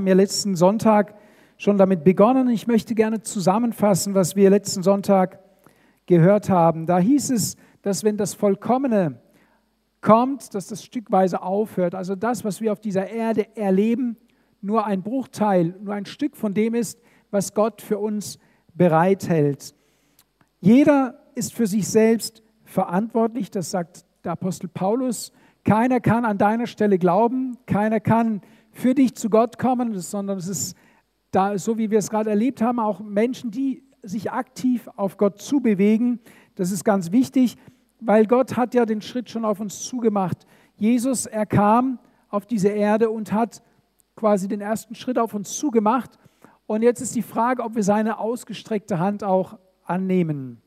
haben ja letzten Sonntag schon damit begonnen. Ich möchte gerne zusammenfassen, was wir letzten Sonntag gehört haben. Da hieß es, dass wenn das Vollkommene kommt, dass das stückweise aufhört. Also das, was wir auf dieser Erde erleben, nur ein Bruchteil, nur ein Stück von dem ist, was Gott für uns bereithält. Jeder ist für sich selbst verantwortlich, das sagt der Apostel Paulus. Keiner kann an deiner Stelle glauben, keiner kann für dich zu Gott kommen, sondern es ist da, so wie wir es gerade erlebt haben, auch Menschen, die sich aktiv auf Gott zubewegen. Das ist ganz wichtig, weil Gott hat ja den Schritt schon auf uns zugemacht. Jesus, er kam auf diese Erde und hat quasi den ersten Schritt auf uns zugemacht. Und jetzt ist die Frage, ob wir seine ausgestreckte Hand auch annehmen.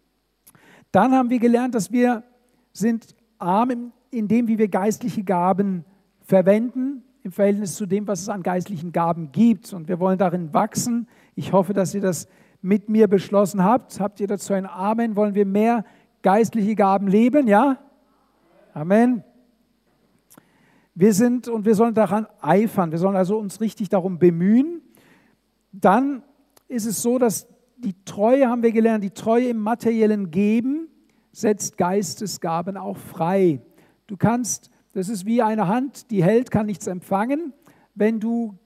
Dann haben wir gelernt, dass wir sind arm in dem, wie wir geistliche Gaben verwenden, im Verhältnis zu dem, was es an geistlichen Gaben gibt. Und wir wollen darin wachsen. Ich hoffe, dass ihr das mit mir beschlossen habt. Habt ihr dazu ein Amen? Wollen wir mehr geistliche Gaben leben? Ja? Amen. Wir sind und wir sollen daran eifern. Wir sollen also uns richtig darum bemühen. Dann ist es so, dass die Treue, haben wir gelernt, die Treue im materiellen Geben setzt Geistesgaben auch frei. Du kannst, das ist wie eine Hand, die hält, kann nichts empfangen. Wenn du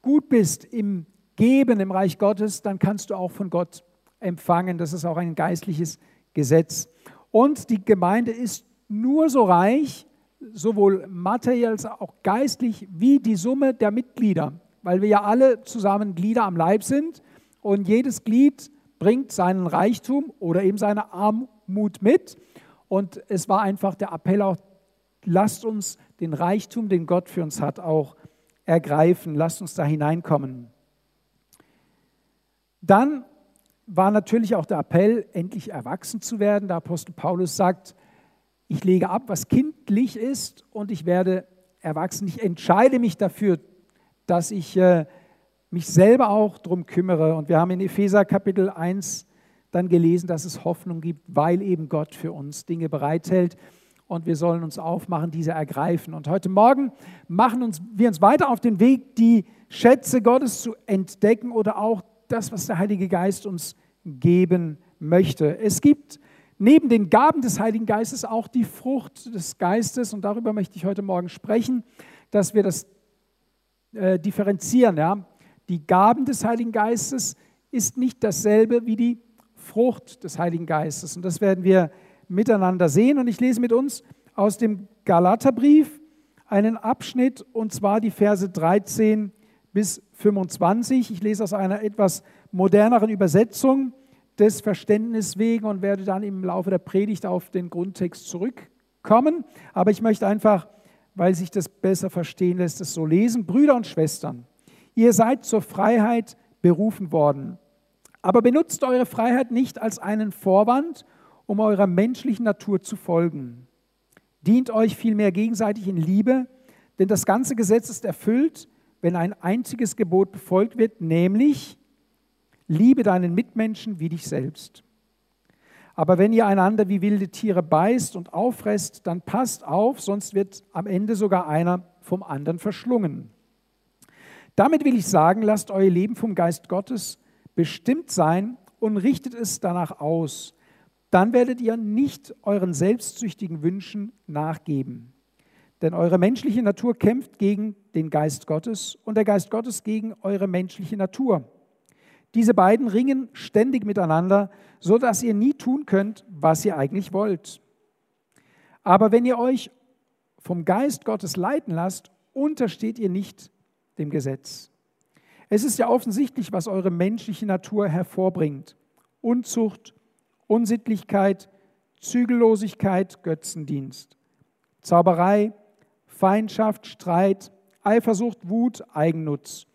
gut bist im Geben im Reich Gottes, dann kannst du auch von Gott empfangen. Das ist auch ein geistliches Gesetz. Und die Gemeinde ist nur so reich, sowohl materiell als auch geistlich, wie die Summe der Mitglieder, weil wir ja alle zusammen Glieder am Leib sind und jedes Glied bringt seinen Reichtum oder eben seine Armut mit. Und es war einfach der Appell auch, lasst uns den Reichtum, den Gott für uns hat, auch ergreifen, lasst uns da hineinkommen. Dann war natürlich auch der Appell, endlich erwachsen zu werden. Der Apostel Paulus sagt, ich lege ab, was kindlich ist und ich werde erwachsen. Ich entscheide mich dafür, dass ich äh, mich selber auch darum kümmere. Und wir haben in Epheser Kapitel 1 dann gelesen, dass es Hoffnung gibt, weil eben Gott für uns Dinge bereithält. Und wir sollen uns aufmachen, diese ergreifen. Und heute Morgen machen uns, wir uns weiter auf den Weg, die Schätze Gottes zu entdecken oder auch das, was der Heilige Geist uns geben möchte. Es gibt neben den Gaben des Heiligen Geistes auch die Frucht des Geistes. Und darüber möchte ich heute Morgen sprechen, dass wir das äh, differenzieren. Ja? die Gaben des Heiligen Geistes ist nicht dasselbe wie die Frucht des Heiligen Geistes. Und das werden wir miteinander sehen. Und ich lese mit uns aus dem Galaterbrief einen Abschnitt, und zwar die Verse 13 bis 25. Ich lese aus einer etwas moderneren Übersetzung des Verständnisses wegen und werde dann im Laufe der Predigt auf den Grundtext zurückkommen. Aber ich möchte einfach, weil sich das besser verstehen lässt, es so lesen. Brüder und Schwestern, Ihr seid zur Freiheit berufen worden. Aber benutzt eure Freiheit nicht als einen Vorwand, um eurer menschlichen Natur zu folgen. Dient euch vielmehr gegenseitig in Liebe, denn das ganze Gesetz ist erfüllt, wenn ein einziges Gebot befolgt wird, nämlich liebe deinen Mitmenschen wie dich selbst. Aber wenn ihr einander wie wilde Tiere beißt und auffresst, dann passt auf, sonst wird am Ende sogar einer vom anderen verschlungen. Damit will ich sagen, lasst euer Leben vom Geist Gottes bestimmt sein und richtet es danach aus. Dann werdet ihr nicht euren selbstsüchtigen Wünschen nachgeben. Denn eure menschliche Natur kämpft gegen den Geist Gottes und der Geist Gottes gegen eure menschliche Natur. Diese beiden ringen ständig miteinander, so dass ihr nie tun könnt, was ihr eigentlich wollt. Aber wenn ihr euch vom Geist Gottes leiten lasst, untersteht ihr nicht dem Gesetz. Es ist ja offensichtlich, was eure menschliche Natur hervorbringt. Unzucht, Unsittlichkeit, Zügellosigkeit, Götzendienst, Zauberei, Feindschaft, Streit, Eifersucht, Wut, Eigennutz,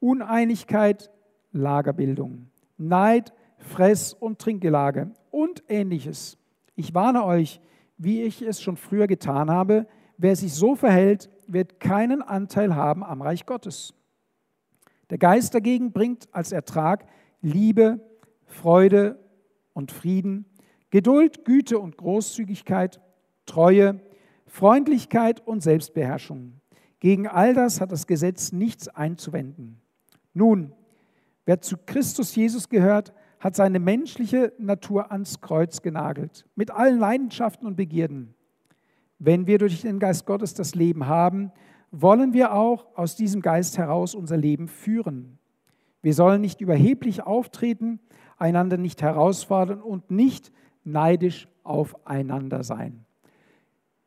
Uneinigkeit, Lagerbildung, Neid, Fress- und Trinkgelage und ähnliches. Ich warne euch, wie ich es schon früher getan habe, wer sich so verhält, wird keinen Anteil haben am Reich Gottes. Der Geist dagegen bringt als Ertrag Liebe, Freude und Frieden, Geduld, Güte und Großzügigkeit, Treue, Freundlichkeit und Selbstbeherrschung. Gegen all das hat das Gesetz nichts einzuwenden. Nun, wer zu Christus Jesus gehört, hat seine menschliche Natur ans Kreuz genagelt, mit allen Leidenschaften und Begierden. Wenn wir durch den Geist Gottes das Leben haben, wollen wir auch aus diesem Geist heraus unser Leben führen. Wir sollen nicht überheblich auftreten, einander nicht herausfordern und nicht neidisch aufeinander sein.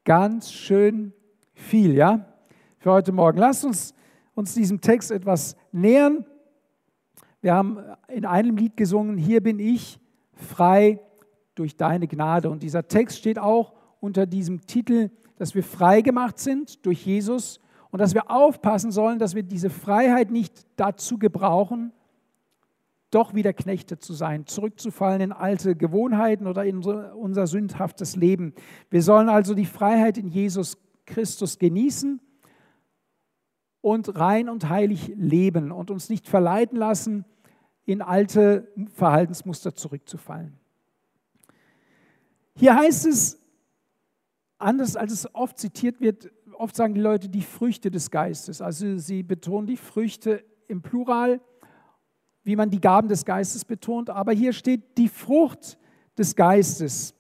Ganz schön viel, ja, für heute Morgen. Lasst uns uns diesem Text etwas nähern. Wir haben in einem Lied gesungen, hier bin ich frei durch deine Gnade. Und dieser Text steht auch unter diesem Titel, dass wir frei gemacht sind durch Jesus und dass wir aufpassen sollen, dass wir diese Freiheit nicht dazu gebrauchen, doch wieder Knechte zu sein, zurückzufallen in alte Gewohnheiten oder in unser sündhaftes Leben. Wir sollen also die Freiheit in Jesus Christus genießen und rein und heilig leben und uns nicht verleiten lassen, in alte Verhaltensmuster zurückzufallen. Hier heißt es, anders als es oft zitiert wird, oft sagen die Leute die Früchte des Geistes. Also sie betonen die Früchte im Plural wie man die Gaben des Geistes betont, aber hier steht die Frucht des Geistes.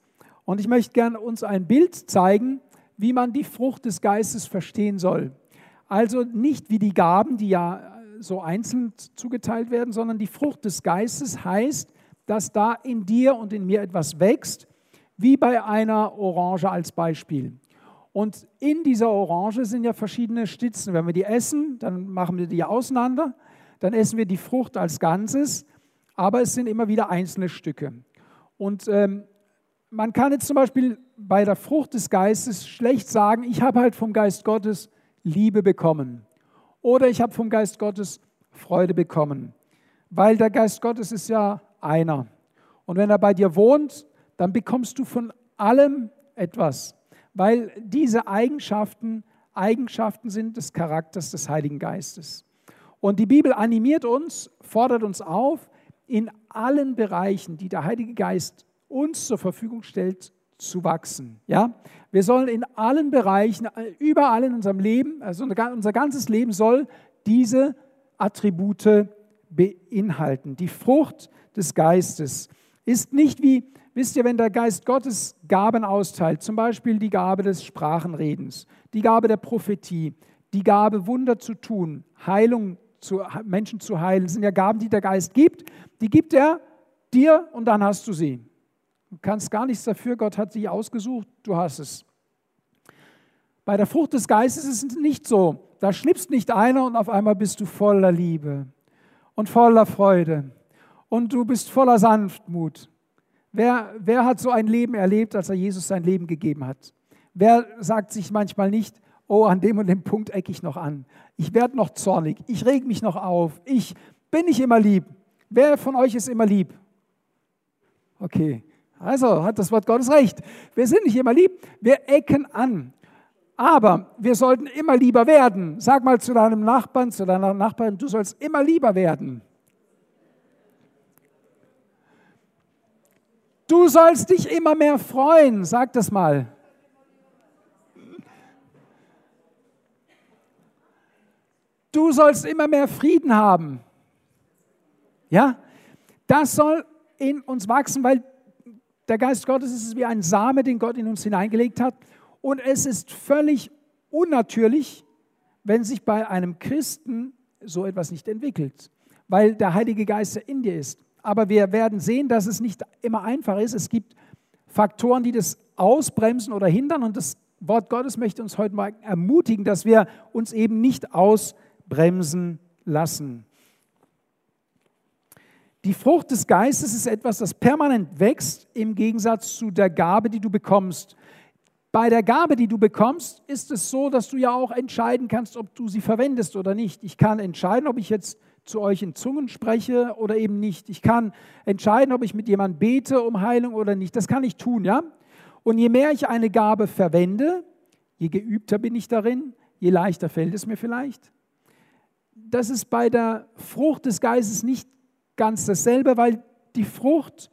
Und ich möchte gerne uns ein Bild zeigen, wie man die Frucht des Geistes verstehen soll. Also nicht wie die Gaben, die ja so einzeln zugeteilt werden, sondern die Frucht des Geistes heißt, dass da in dir und in mir etwas wächst, wie bei einer Orange als Beispiel. Und in dieser Orange sind ja verschiedene Stützen. Wenn wir die essen, dann machen wir die auseinander dann essen wir die Frucht als Ganzes, aber es sind immer wieder einzelne Stücke. Und ähm, man kann jetzt zum Beispiel bei der Frucht des Geistes schlecht sagen, ich habe halt vom Geist Gottes Liebe bekommen oder ich habe vom Geist Gottes Freude bekommen, weil der Geist Gottes ist ja einer. Und wenn er bei dir wohnt, dann bekommst du von allem etwas, weil diese Eigenschaften Eigenschaften sind des Charakters des Heiligen Geistes. Und die Bibel animiert uns, fordert uns auf, in allen Bereichen, die der Heilige Geist uns zur Verfügung stellt, zu wachsen. Ja? Wir sollen in allen Bereichen, überall in unserem Leben, also unser ganzes Leben soll diese Attribute beinhalten. Die Frucht des Geistes ist nicht wie, wisst ihr, wenn der Geist Gottes Gaben austeilt, zum Beispiel die Gabe des Sprachenredens, die Gabe der Prophetie, die Gabe Wunder zu tun, Heilung zu, Menschen zu heilen. Das sind ja Gaben, die der Geist gibt. Die gibt er dir und dann hast du sie. Du kannst gar nichts dafür, Gott hat sie ausgesucht, du hast es. Bei der Frucht des Geistes ist es nicht so. Da schnippst nicht einer und auf einmal bist du voller Liebe und voller Freude und du bist voller Sanftmut. Wer, wer hat so ein Leben erlebt, als er Jesus sein Leben gegeben hat? Wer sagt sich manchmal nicht, oh, an dem und dem Punkt ecke ich noch an. Ich werde noch zornig, ich reg mich noch auf, ich bin nicht immer lieb. Wer von euch ist immer lieb? Okay, also hat das Wort Gottes recht. Wir sind nicht immer lieb, wir ecken an. Aber wir sollten immer lieber werden. Sag mal zu deinem Nachbarn, zu deiner Nachbarin, du sollst immer lieber werden. Du sollst dich immer mehr freuen. Sag das mal. Du sollst immer mehr Frieden haben. Ja, das soll in uns wachsen, weil der Geist Gottes ist wie ein Same, den Gott in uns hineingelegt hat. Und es ist völlig unnatürlich, wenn sich bei einem Christen so etwas nicht entwickelt, weil der Heilige Geist in dir ist. Aber wir werden sehen, dass es nicht immer einfach ist. Es gibt Faktoren, die das ausbremsen oder hindern. Und das Wort Gottes möchte uns heute mal ermutigen, dass wir uns eben nicht ausbremsen bremsen lassen. Die Frucht des Geistes ist etwas, das permanent wächst im Gegensatz zu der Gabe, die du bekommst. Bei der Gabe, die du bekommst, ist es so, dass du ja auch entscheiden kannst, ob du sie verwendest oder nicht. Ich kann entscheiden, ob ich jetzt zu euch in Zungen spreche oder eben nicht. Ich kann entscheiden, ob ich mit jemandem bete um Heilung oder nicht. Das kann ich tun, ja? Und je mehr ich eine Gabe verwende, je geübter bin ich darin, je leichter fällt es mir vielleicht das ist bei der Frucht des Geistes nicht ganz dasselbe, weil die Frucht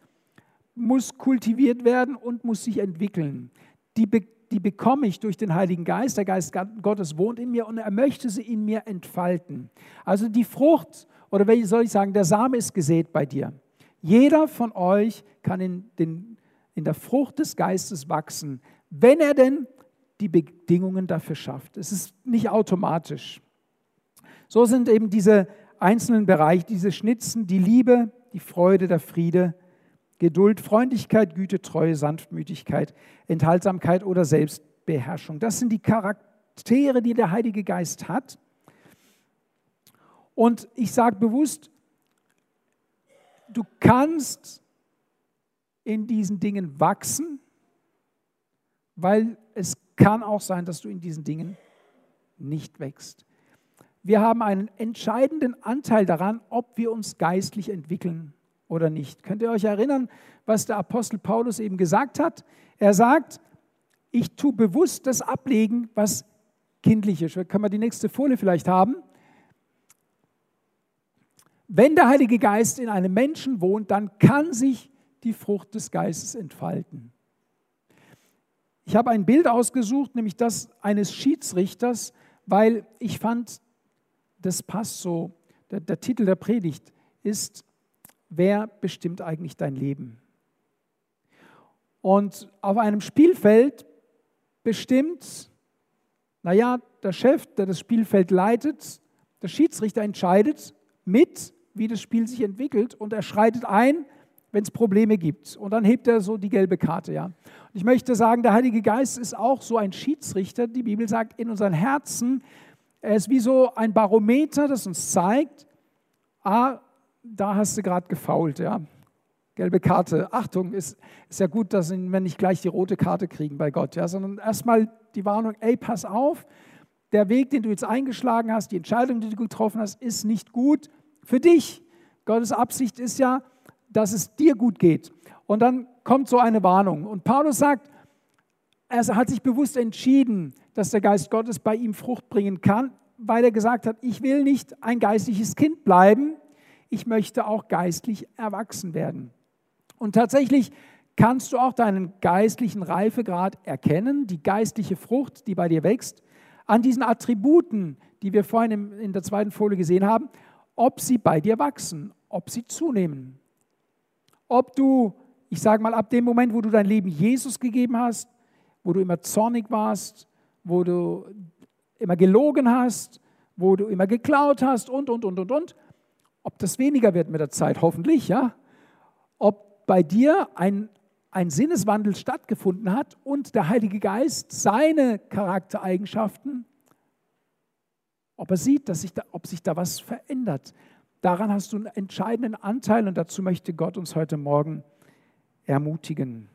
muss kultiviert werden und muss sich entwickeln. Die, die bekomme ich durch den Heiligen Geist. Der Geist Gottes wohnt in mir und er möchte sie in mir entfalten. Also die Frucht, oder wie soll ich sagen, der Same ist gesät bei dir. Jeder von euch kann in, den, in der Frucht des Geistes wachsen, wenn er denn die Bedingungen dafür schafft. Es ist nicht automatisch. So sind eben diese einzelnen Bereiche, diese Schnitzen, die Liebe, die Freude, der Friede, Geduld, Freundlichkeit, Güte, Treue, Sanftmütigkeit, Enthaltsamkeit oder Selbstbeherrschung. Das sind die Charaktere, die der Heilige Geist hat. Und ich sage bewusst, du kannst in diesen Dingen wachsen, weil es kann auch sein, dass du in diesen Dingen nicht wächst. Wir haben einen entscheidenden Anteil daran, ob wir uns geistlich entwickeln oder nicht. Könnt ihr euch erinnern, was der Apostel Paulus eben gesagt hat? Er sagt, ich tue bewusst das ablegen, was kindlich ist. Können wir die nächste Folie vielleicht haben? Wenn der Heilige Geist in einem Menschen wohnt, dann kann sich die Frucht des Geistes entfalten. Ich habe ein Bild ausgesucht, nämlich das eines Schiedsrichters, weil ich fand, das passt so. Der, der Titel der Predigt ist wer bestimmt eigentlich dein Leben? Und auf einem Spielfeld bestimmt, naja, der Chef, der das Spielfeld leitet, der Schiedsrichter entscheidet mit, wie das Spiel sich entwickelt und er schreitet ein, wenn es Probleme gibt. Und dann hebt er so die gelbe Karte. Ja. Und ich möchte sagen, der Heilige Geist ist auch so ein Schiedsrichter. Die Bibel sagt, in unseren Herzen, er ist wie so ein Barometer, das uns zeigt, ah, da hast du gerade gefault, ja. Gelbe Karte. Achtung, ist, ist ja gut, dass wir nicht gleich die rote Karte kriegen bei Gott, ja, sondern erstmal die Warnung, ey, pass auf, der Weg, den du jetzt eingeschlagen hast, die Entscheidung, die du getroffen hast, ist nicht gut für dich. Gottes Absicht ist ja, dass es dir gut geht. Und dann kommt so eine Warnung. Und Paulus sagt, er hat sich bewusst entschieden, dass der Geist Gottes bei ihm Frucht bringen kann, weil er gesagt hat, ich will nicht ein geistliches Kind bleiben, ich möchte auch geistlich erwachsen werden. Und tatsächlich kannst du auch deinen geistlichen Reifegrad erkennen, die geistliche Frucht, die bei dir wächst, an diesen Attributen, die wir vorhin in der zweiten Folie gesehen haben, ob sie bei dir wachsen, ob sie zunehmen. Ob du, ich sage mal, ab dem Moment, wo du dein Leben Jesus gegeben hast, wo du immer zornig warst, wo du immer gelogen hast, wo du immer geklaut hast und, und, und, und, und, ob das weniger wird mit der Zeit, hoffentlich, ja. Ob bei dir ein, ein Sinneswandel stattgefunden hat und der Heilige Geist seine Charaktereigenschaften, ob er sieht, dass sich da, ob sich da was verändert. Daran hast du einen entscheidenden Anteil und dazu möchte Gott uns heute Morgen ermutigen.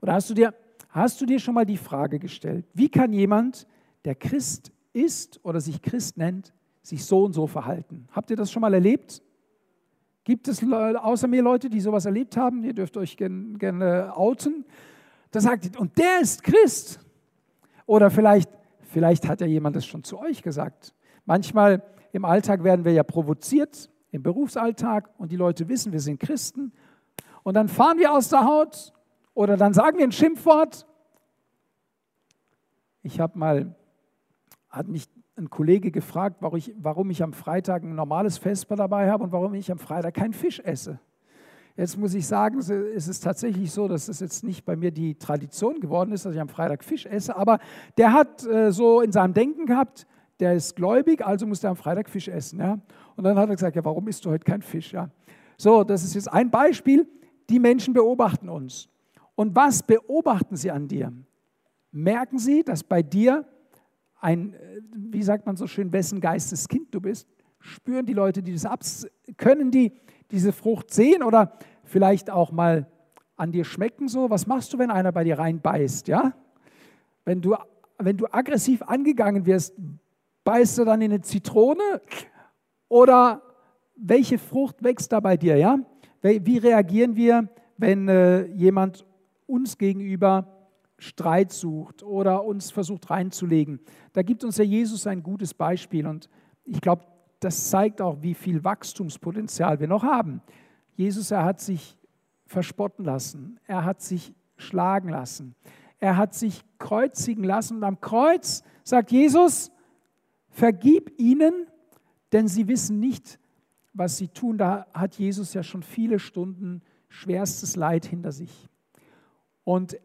Oder hast du dir, hast du dir schon mal die Frage gestellt, wie kann jemand, der Christ ist oder sich Christ nennt, sich so und so verhalten. Habt ihr das schon mal erlebt? Gibt es außer mir Leute, die sowas erlebt haben? Ihr dürft euch gerne, gerne outen. Da sagt ihr, und der ist Christ. Oder vielleicht, vielleicht hat ja jemand das schon zu euch gesagt. Manchmal im Alltag werden wir ja provoziert, im Berufsalltag, und die Leute wissen, wir sind Christen. Und dann fahren wir aus der Haut oder dann sagen wir ein Schimpfwort. Ich habe mal, hat mich ein Kollege gefragt, warum ich, warum ich am Freitag ein normales Vesper dabei habe und warum ich am Freitag keinen Fisch esse. Jetzt muss ich sagen, es ist tatsächlich so, dass es jetzt nicht bei mir die Tradition geworden ist, dass ich am Freitag Fisch esse, aber der hat äh, so in seinem Denken gehabt, der ist gläubig, also muss der am Freitag Fisch essen. Ja? Und dann hat er gesagt, ja, warum isst du heute kein Fisch? Ja? So, das ist jetzt ein Beispiel. Die Menschen beobachten uns. Und was beobachten sie an dir? Merken sie, dass bei dir ein, wie sagt man so schön, wessen Geistes Kind du bist? Spüren die Leute, die das ab, können die diese Frucht sehen oder vielleicht auch mal an dir schmecken so? Was machst du, wenn einer bei dir reinbeißt, ja? Wenn du, wenn du aggressiv angegangen wirst, beißt du dann in eine Zitrone oder welche Frucht wächst da bei dir, ja? Wie reagieren wir, wenn äh, jemand uns gegenüber Streit sucht oder uns versucht reinzulegen. Da gibt uns ja Jesus ein gutes Beispiel und ich glaube, das zeigt auch, wie viel Wachstumspotenzial wir noch haben. Jesus, er hat sich verspotten lassen, er hat sich schlagen lassen, Er hat sich kreuzigen lassen und am Kreuz sagt Jesus, vergib ihnen, denn sie wissen nicht, was sie tun. Da hat Jesus ja schon viele Stunden schwerstes Leid hinter sich. Und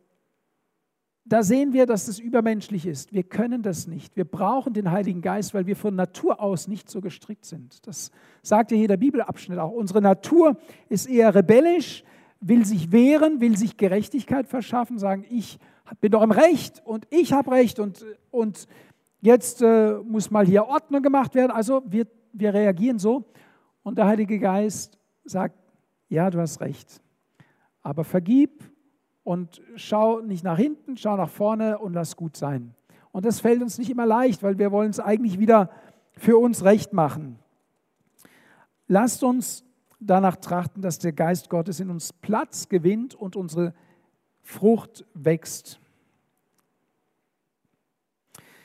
da sehen wir, dass das übermenschlich ist. Wir können das nicht. Wir brauchen den Heiligen Geist, weil wir von Natur aus nicht so gestrickt sind. Das sagt ja jeder Bibelabschnitt auch. Unsere Natur ist eher rebellisch, will sich wehren, will sich Gerechtigkeit verschaffen, sagen, ich bin doch im Recht und ich habe Recht und, und jetzt äh, muss mal hier Ordnung gemacht werden. Also wir, wir reagieren so. Und der Heilige Geist sagt, ja, du hast recht, aber vergib und schau nicht nach hinten, schau nach vorne und lass gut sein. Und das fällt uns nicht immer leicht, weil wir wollen es eigentlich wieder für uns recht machen. Lasst uns danach trachten, dass der Geist Gottes in uns Platz gewinnt und unsere Frucht wächst.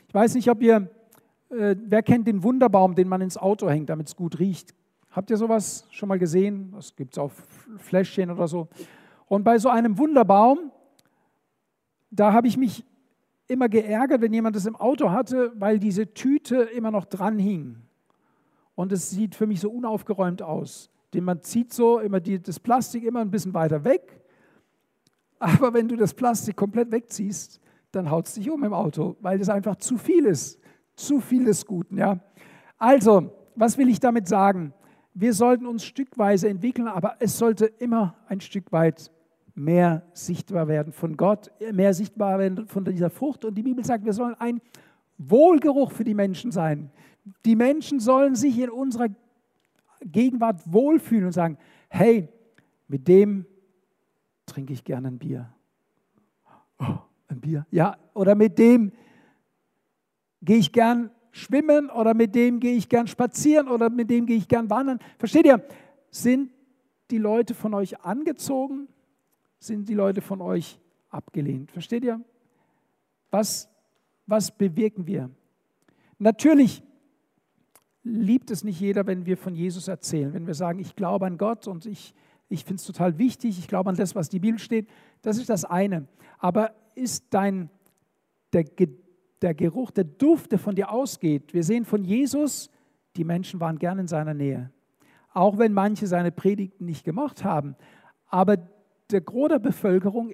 Ich weiß nicht, ob ihr, äh, wer kennt den Wunderbaum, den man ins Auto hängt, damit es gut riecht? Habt ihr sowas schon mal gesehen? Das gibt es auf Fläschchen oder so. Und bei so einem Wunderbaum, da habe ich mich immer geärgert, wenn jemand das im Auto hatte, weil diese Tüte immer noch dran hing. Und es sieht für mich so unaufgeräumt aus. Denn man zieht so immer die, das Plastik immer ein bisschen weiter weg. Aber wenn du das Plastik komplett wegziehst, dann haut es dich um im Auto, weil das einfach zu viel ist. Zu viel des Guten. Ja? Also, was will ich damit sagen? Wir sollten uns stückweise entwickeln, aber es sollte immer ein Stück weit mehr sichtbar werden von Gott, mehr sichtbar werden von dieser Frucht. Und die Bibel sagt, wir sollen ein Wohlgeruch für die Menschen sein. Die Menschen sollen sich in unserer Gegenwart wohlfühlen und sagen, hey, mit dem trinke ich gerne ein Bier. Oh, ein Bier, ja. Oder mit dem gehe ich gern schwimmen oder mit dem gehe ich gern spazieren oder mit dem gehe ich gern wandern. Versteht ihr? Sind die Leute von euch angezogen? Sind die Leute von euch abgelehnt? Versteht ihr? Was, was bewirken wir? Natürlich liebt es nicht jeder, wenn wir von Jesus erzählen, wenn wir sagen, ich glaube an Gott und ich, ich finde es total wichtig, ich glaube an das, was die Bibel steht. Das ist das eine. Aber ist dein, der, der Geruch, der Duft, der von dir ausgeht, wir sehen von Jesus, die Menschen waren gern in seiner Nähe. Auch wenn manche seine Predigten nicht gemocht haben. Aber der Gros der Bevölkerung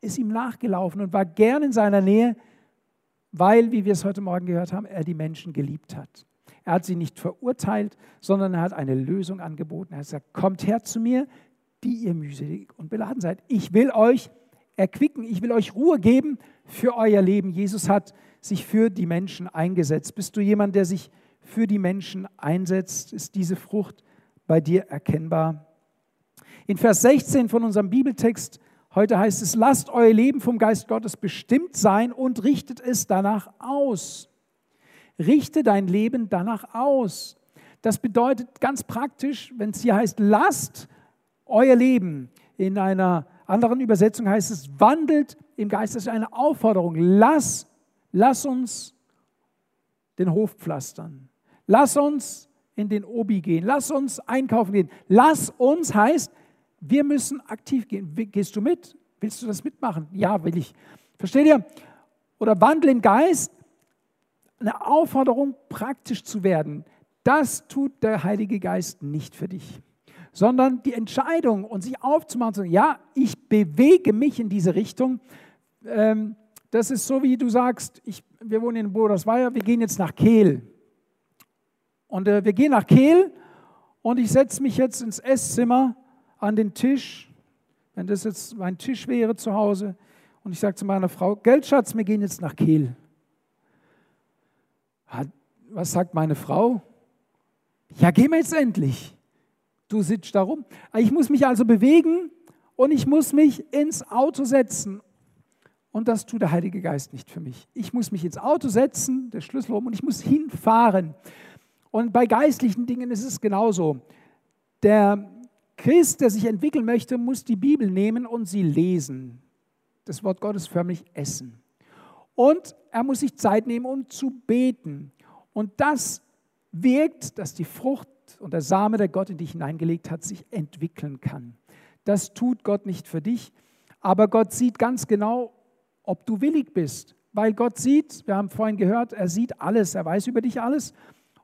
ist ihm nachgelaufen und war gern in seiner Nähe, weil, wie wir es heute Morgen gehört haben, er die Menschen geliebt hat. Er hat sie nicht verurteilt, sondern er hat eine Lösung angeboten. Er hat gesagt, kommt her zu mir, die ihr mühselig und beladen seid. Ich will euch erquicken, ich will euch Ruhe geben für euer Leben. Jesus hat sich für die Menschen eingesetzt. Bist du jemand, der sich für die Menschen einsetzt? Ist diese Frucht bei dir erkennbar? In Vers 16 von unserem Bibeltext heute heißt es, lasst euer Leben vom Geist Gottes bestimmt sein und richtet es danach aus. Richte dein Leben danach aus. Das bedeutet ganz praktisch, wenn es hier heißt, lasst euer Leben. In einer anderen Übersetzung heißt es, wandelt im Geist. Das ist eine Aufforderung. Lass, lass uns den Hof pflastern. Lass uns in den Obi gehen. Lass uns einkaufen gehen. Lass uns heißt, wir müssen aktiv gehen. Gehst du mit? Willst du das mitmachen? Ja, will ich. Versteht ihr? Oder wandel im Geist eine Aufforderung, praktisch zu werden, das tut der Heilige Geist nicht für dich, sondern die Entscheidung und sich aufzumachen, sagen, ja, ich bewege mich in diese Richtung. Ähm, das ist so, wie du sagst, ich, wir wohnen in Bodersweier, wir gehen jetzt nach Kehl. Und äh, wir gehen nach Kehl und ich setze mich jetzt ins Esszimmer an den Tisch, wenn das jetzt mein Tisch wäre zu Hause, und ich sage zu meiner Frau, Geldschatz, wir gehen jetzt nach Kehl. Was sagt meine Frau? Ja, gehen wir jetzt endlich. Du sitzt da rum. Ich muss mich also bewegen und ich muss mich ins Auto setzen. Und das tut der Heilige Geist nicht für mich. Ich muss mich ins Auto setzen, der Schlüssel um, und ich muss hinfahren. Und bei geistlichen Dingen ist es genauso. Der Christ, der sich entwickeln möchte, muss die Bibel nehmen und sie lesen. Das Wort Gottes förmlich essen. Und er muss sich Zeit nehmen, um zu beten. Und das wirkt, dass die Frucht und der Same, der Gott in dich hineingelegt hat, sich entwickeln kann. Das tut Gott nicht für dich, aber Gott sieht ganz genau, ob du willig bist. Weil Gott sieht, wir haben vorhin gehört, er sieht alles, er weiß über dich alles.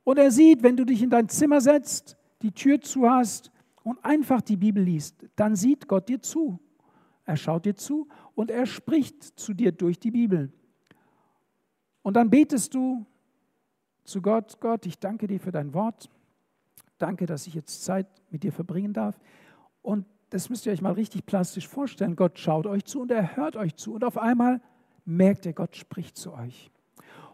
Und er sieht, wenn du dich in dein Zimmer setzt, die Tür zu hast und einfach die Bibel liest, dann sieht Gott dir zu. Er schaut dir zu und er spricht zu dir durch die Bibel. Und dann betest du zu Gott, Gott, ich danke dir für dein Wort. Danke, dass ich jetzt Zeit mit dir verbringen darf. Und das müsst ihr euch mal richtig plastisch vorstellen. Gott schaut euch zu und er hört euch zu. Und auf einmal merkt ihr, Gott spricht zu euch.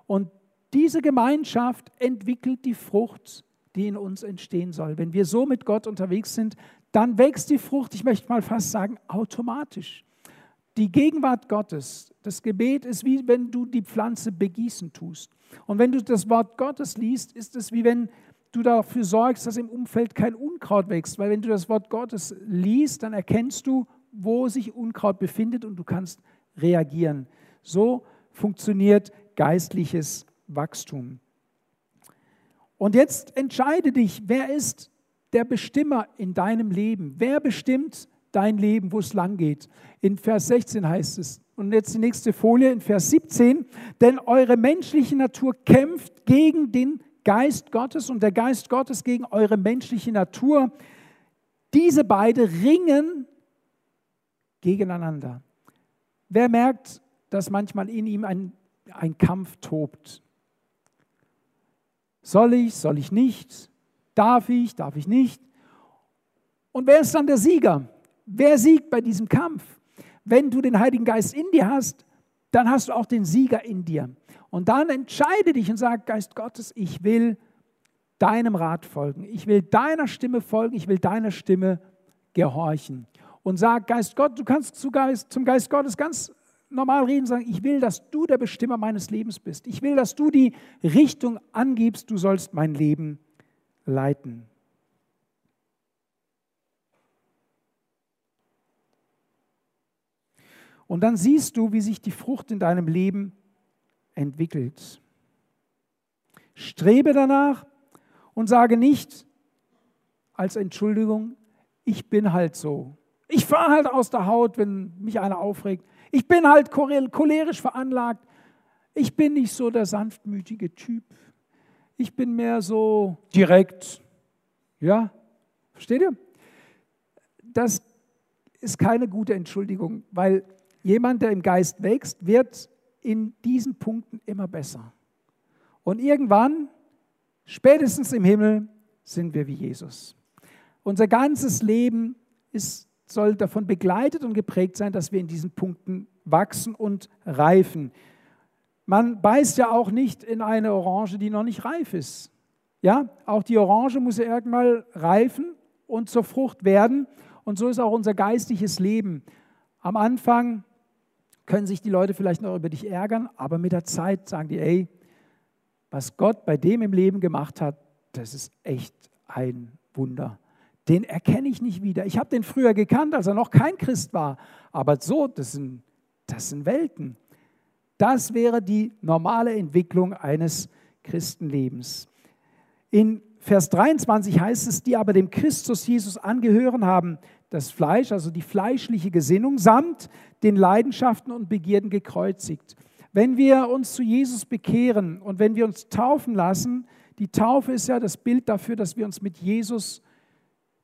Und diese Gemeinschaft entwickelt die Frucht, die in uns entstehen soll. Wenn wir so mit Gott unterwegs sind, dann wächst die Frucht, ich möchte mal fast sagen, automatisch. Die Gegenwart Gottes, das Gebet ist wie wenn du die Pflanze begießen tust. Und wenn du das Wort Gottes liest, ist es wie wenn du dafür sorgst, dass im Umfeld kein Unkraut wächst. Weil wenn du das Wort Gottes liest, dann erkennst du, wo sich Unkraut befindet und du kannst reagieren. So funktioniert geistliches Wachstum. Und jetzt entscheide dich, wer ist der Bestimmer in deinem Leben? Wer bestimmt dein Leben, wo es lang geht? In Vers 16 heißt es, und jetzt die nächste Folie in Vers 17, denn eure menschliche Natur kämpft gegen den Geist Gottes und der Geist Gottes gegen eure menschliche Natur. Diese beiden ringen gegeneinander. Wer merkt, dass manchmal in ihm ein, ein Kampf tobt? Soll ich, soll ich nicht? Darf ich, darf ich nicht? Und wer ist dann der Sieger? Wer siegt bei diesem Kampf? Wenn du den Heiligen Geist in dir hast, dann hast du auch den Sieger in dir. Und dann entscheide dich und sag, Geist Gottes, ich will deinem Rat folgen. Ich will deiner Stimme folgen. Ich will deiner Stimme gehorchen. Und sag, Geist Gott, du kannst zum Geist, zum Geist Gottes ganz normal reden, sagen, ich will, dass du der Bestimmer meines Lebens bist. Ich will, dass du die Richtung angibst, du sollst mein Leben leiten. Und dann siehst du, wie sich die Frucht in deinem Leben entwickelt. Strebe danach und sage nicht als Entschuldigung, ich bin halt so. Ich fahre halt aus der Haut, wenn mich einer aufregt. Ich bin halt cholerisch veranlagt. Ich bin nicht so der sanftmütige Typ. Ich bin mehr so direkt. Ja, versteht ihr? Das ist keine gute Entschuldigung, weil jemand, der im Geist wächst, wird in diesen Punkten immer besser. Und irgendwann, spätestens im Himmel, sind wir wie Jesus. Unser ganzes Leben ist, soll davon begleitet und geprägt sein, dass wir in diesen Punkten wachsen und reifen. Man beißt ja auch nicht in eine Orange, die noch nicht reif ist. Ja, auch die Orange muss ja irgendwann reifen und zur Frucht werden. Und so ist auch unser geistliches Leben. Am Anfang können sich die Leute vielleicht noch über dich ärgern, aber mit der Zeit sagen die, ey, was Gott bei dem im Leben gemacht hat, das ist echt ein Wunder. Den erkenne ich nicht wieder. Ich habe den früher gekannt, als er noch kein Christ war. Aber so, das sind, das sind Welten. Das wäre die normale Entwicklung eines Christenlebens. In Vers 23 heißt es, die aber dem Christus Jesus angehören haben, das Fleisch, also die fleischliche Gesinnung, samt den Leidenschaften und Begierden gekreuzigt. Wenn wir uns zu Jesus bekehren und wenn wir uns taufen lassen, die Taufe ist ja das Bild dafür, dass wir uns mit Jesus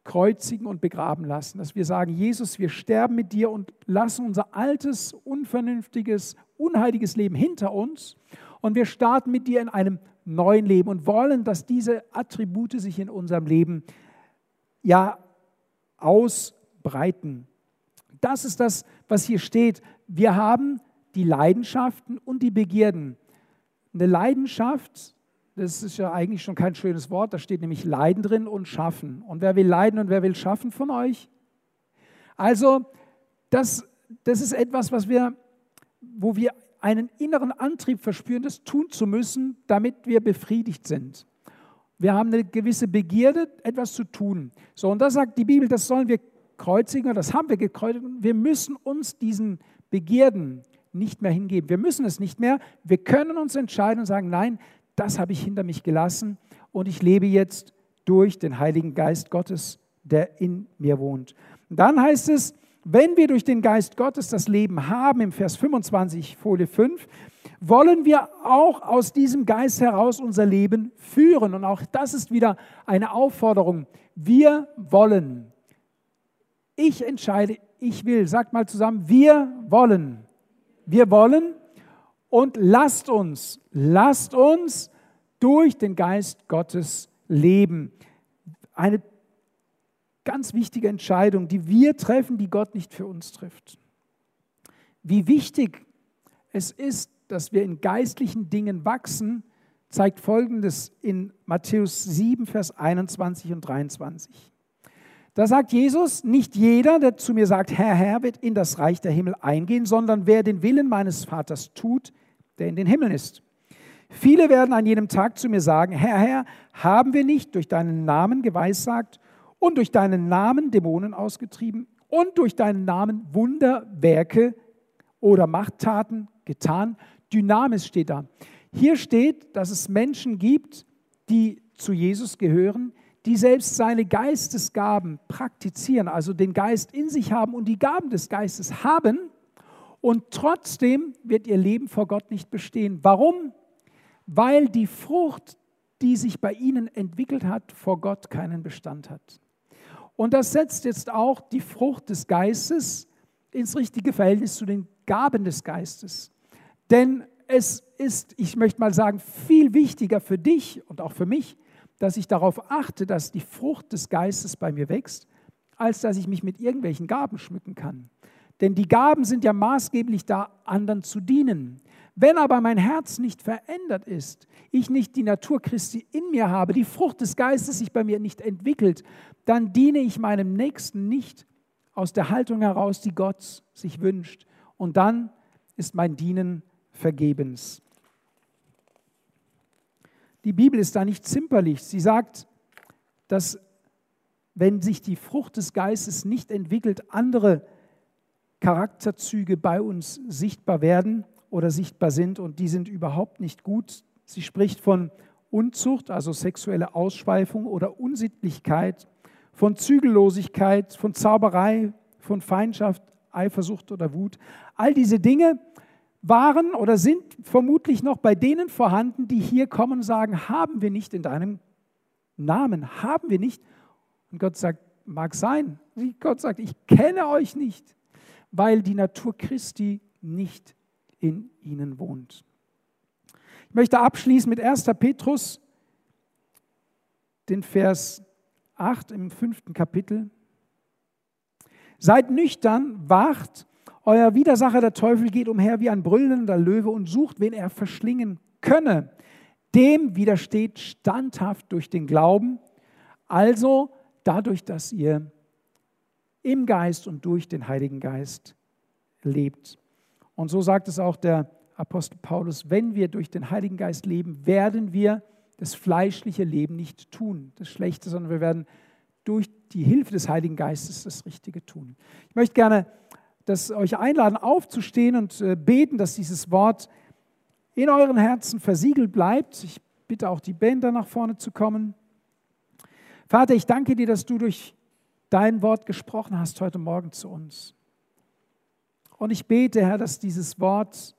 kreuzigen und begraben lassen. Dass wir sagen, Jesus, wir sterben mit dir und lassen unser altes, unvernünftiges, unheiliges Leben hinter uns und wir starten mit dir in einem neuen Leben und wollen, dass diese Attribute sich in unserem Leben ja aus breiten. Das ist das, was hier steht. Wir haben die Leidenschaften und die Begierden. Eine Leidenschaft, das ist ja eigentlich schon kein schönes Wort, da steht nämlich Leiden drin und Schaffen. Und wer will leiden und wer will schaffen von euch? Also, das, das ist etwas, was wir, wo wir einen inneren Antrieb verspüren, das tun zu müssen, damit wir befriedigt sind. Wir haben eine gewisse Begierde, etwas zu tun. So, und da sagt die Bibel, das sollen wir kreuzigen, das haben wir gekreuzigt. Wir müssen uns diesen Begierden nicht mehr hingeben. Wir müssen es nicht mehr. Wir können uns entscheiden und sagen, nein, das habe ich hinter mich gelassen und ich lebe jetzt durch den Heiligen Geist Gottes, der in mir wohnt. Und dann heißt es wenn wir durch den Geist Gottes das Leben haben, im Vers 25, Folie 5, wollen wir auch aus diesem Geist heraus unser Leben führen. Und auch das ist wieder eine Aufforderung. Wir wollen. Ich entscheide, ich will. Sagt mal zusammen, wir wollen. Wir wollen und lasst uns, lasst uns durch den Geist Gottes leben. Eine ganz wichtige Entscheidung, die wir treffen, die Gott nicht für uns trifft. Wie wichtig es ist, dass wir in geistlichen Dingen wachsen, zeigt Folgendes in Matthäus 7, Vers 21 und 23. Da sagt Jesus, nicht jeder, der zu mir sagt, Herr, Herr, wird in das Reich der Himmel eingehen, sondern wer den Willen meines Vaters tut, der in den Himmeln ist. Viele werden an jenem Tag zu mir sagen, Herr, Herr, haben wir nicht durch deinen Namen geweissagt und durch deinen Namen Dämonen ausgetrieben und durch deinen Namen Wunderwerke oder Machttaten getan? Dynamis steht da. Hier steht, dass es Menschen gibt, die zu Jesus gehören, die selbst seine Geistesgaben praktizieren, also den Geist in sich haben und die Gaben des Geistes haben, und trotzdem wird ihr Leben vor Gott nicht bestehen. Warum? Weil die Frucht, die sich bei ihnen entwickelt hat, vor Gott keinen Bestand hat. Und das setzt jetzt auch die Frucht des Geistes ins richtige Verhältnis zu den Gaben des Geistes. Denn es ist, ich möchte mal sagen, viel wichtiger für dich und auch für mich, dass ich darauf achte, dass die Frucht des Geistes bei mir wächst, als dass ich mich mit irgendwelchen Gaben schmücken kann. Denn die Gaben sind ja maßgeblich da, anderen zu dienen. Wenn aber mein Herz nicht verändert ist, ich nicht die Natur Christi in mir habe, die Frucht des Geistes sich bei mir nicht entwickelt, dann diene ich meinem Nächsten nicht aus der Haltung heraus, die Gott sich wünscht. Und dann ist mein Dienen vergebens. Die Bibel ist da nicht zimperlich. Sie sagt, dass wenn sich die Frucht des Geistes nicht entwickelt, andere Charakterzüge bei uns sichtbar werden oder sichtbar sind und die sind überhaupt nicht gut. Sie spricht von Unzucht, also sexuelle Ausschweifung oder Unsittlichkeit, von Zügellosigkeit, von Zauberei, von Feindschaft, Eifersucht oder Wut. All diese Dinge waren oder sind vermutlich noch bei denen vorhanden, die hier kommen und sagen, haben wir nicht in deinem Namen, haben wir nicht. Und Gott sagt, mag sein. Gott sagt, ich kenne euch nicht weil die Natur Christi nicht in ihnen wohnt. Ich möchte abschließen mit 1. Petrus, den Vers 8 im fünften Kapitel. Seid nüchtern, wacht, euer Widersacher der Teufel geht umher wie ein brüllender Löwe und sucht, wen er verschlingen könne. Dem widersteht standhaft durch den Glauben, also dadurch, dass ihr im Geist und durch den Heiligen Geist lebt. Und so sagt es auch der Apostel Paulus, wenn wir durch den Heiligen Geist leben, werden wir das fleischliche Leben nicht tun, das Schlechte, sondern wir werden durch die Hilfe des Heiligen Geistes das Richtige tun. Ich möchte gerne das euch einladen, aufzustehen und äh, beten, dass dieses Wort in euren Herzen versiegelt bleibt. Ich bitte auch die Bänder nach vorne zu kommen. Vater, ich danke dir, dass du durch dein Wort gesprochen hast heute Morgen zu uns. Und ich bete, Herr, dass dieses Wort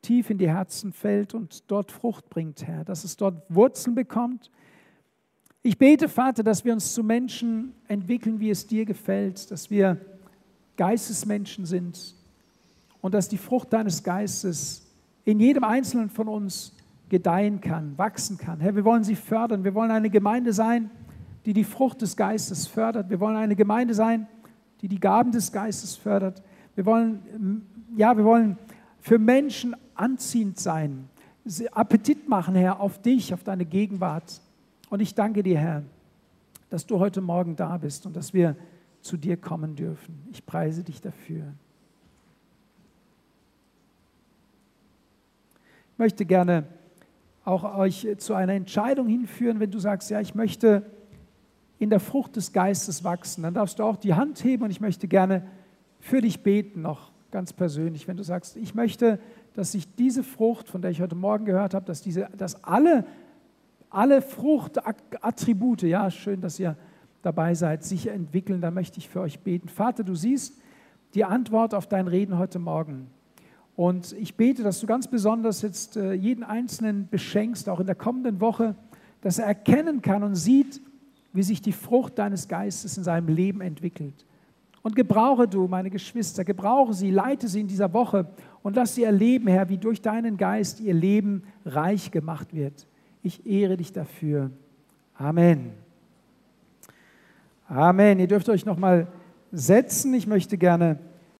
tief in die Herzen fällt und dort Frucht bringt, Herr, dass es dort Wurzeln bekommt. Ich bete, Vater, dass wir uns zu Menschen entwickeln, wie es dir gefällt, dass wir Geistesmenschen sind und dass die Frucht deines Geistes in jedem Einzelnen von uns gedeihen kann, wachsen kann. Herr, wir wollen sie fördern. Wir wollen eine Gemeinde sein, die die Frucht des Geistes fördert. Wir wollen eine Gemeinde sein, die die Gaben des Geistes fördert. Wir wollen, ja, wir wollen für Menschen anziehend sein, Appetit machen, Herr, auf dich, auf deine Gegenwart. Und ich danke dir, Herr, dass du heute Morgen da bist und dass wir zu dir kommen dürfen. Ich preise dich dafür. Ich möchte gerne auch euch zu einer Entscheidung hinführen, wenn du sagst, ja, ich möchte in der Frucht des Geistes wachsen, dann darfst du auch die Hand heben und ich möchte gerne für dich beten, noch ganz persönlich, wenn du sagst, ich möchte, dass sich diese Frucht, von der ich heute Morgen gehört habe, dass, diese, dass alle, alle Fruchtattribute, ja, schön, dass ihr dabei seid, sich entwickeln, da möchte ich für euch beten. Vater, du siehst, die Antwort auf dein Reden heute Morgen. Und ich bete, dass du ganz besonders jetzt äh, jeden Einzelnen beschenkst, auch in der kommenden Woche, dass er erkennen kann und sieht, wie sich die Frucht deines Geistes in seinem Leben entwickelt. Und gebrauche du, meine Geschwister, gebrauche sie, leite sie in dieser Woche und lass sie erleben, Herr, wie durch deinen Geist ihr Leben reich gemacht wird. Ich ehre dich dafür. Amen. Amen. Ihr dürft euch noch mal setzen. Ich möchte gerne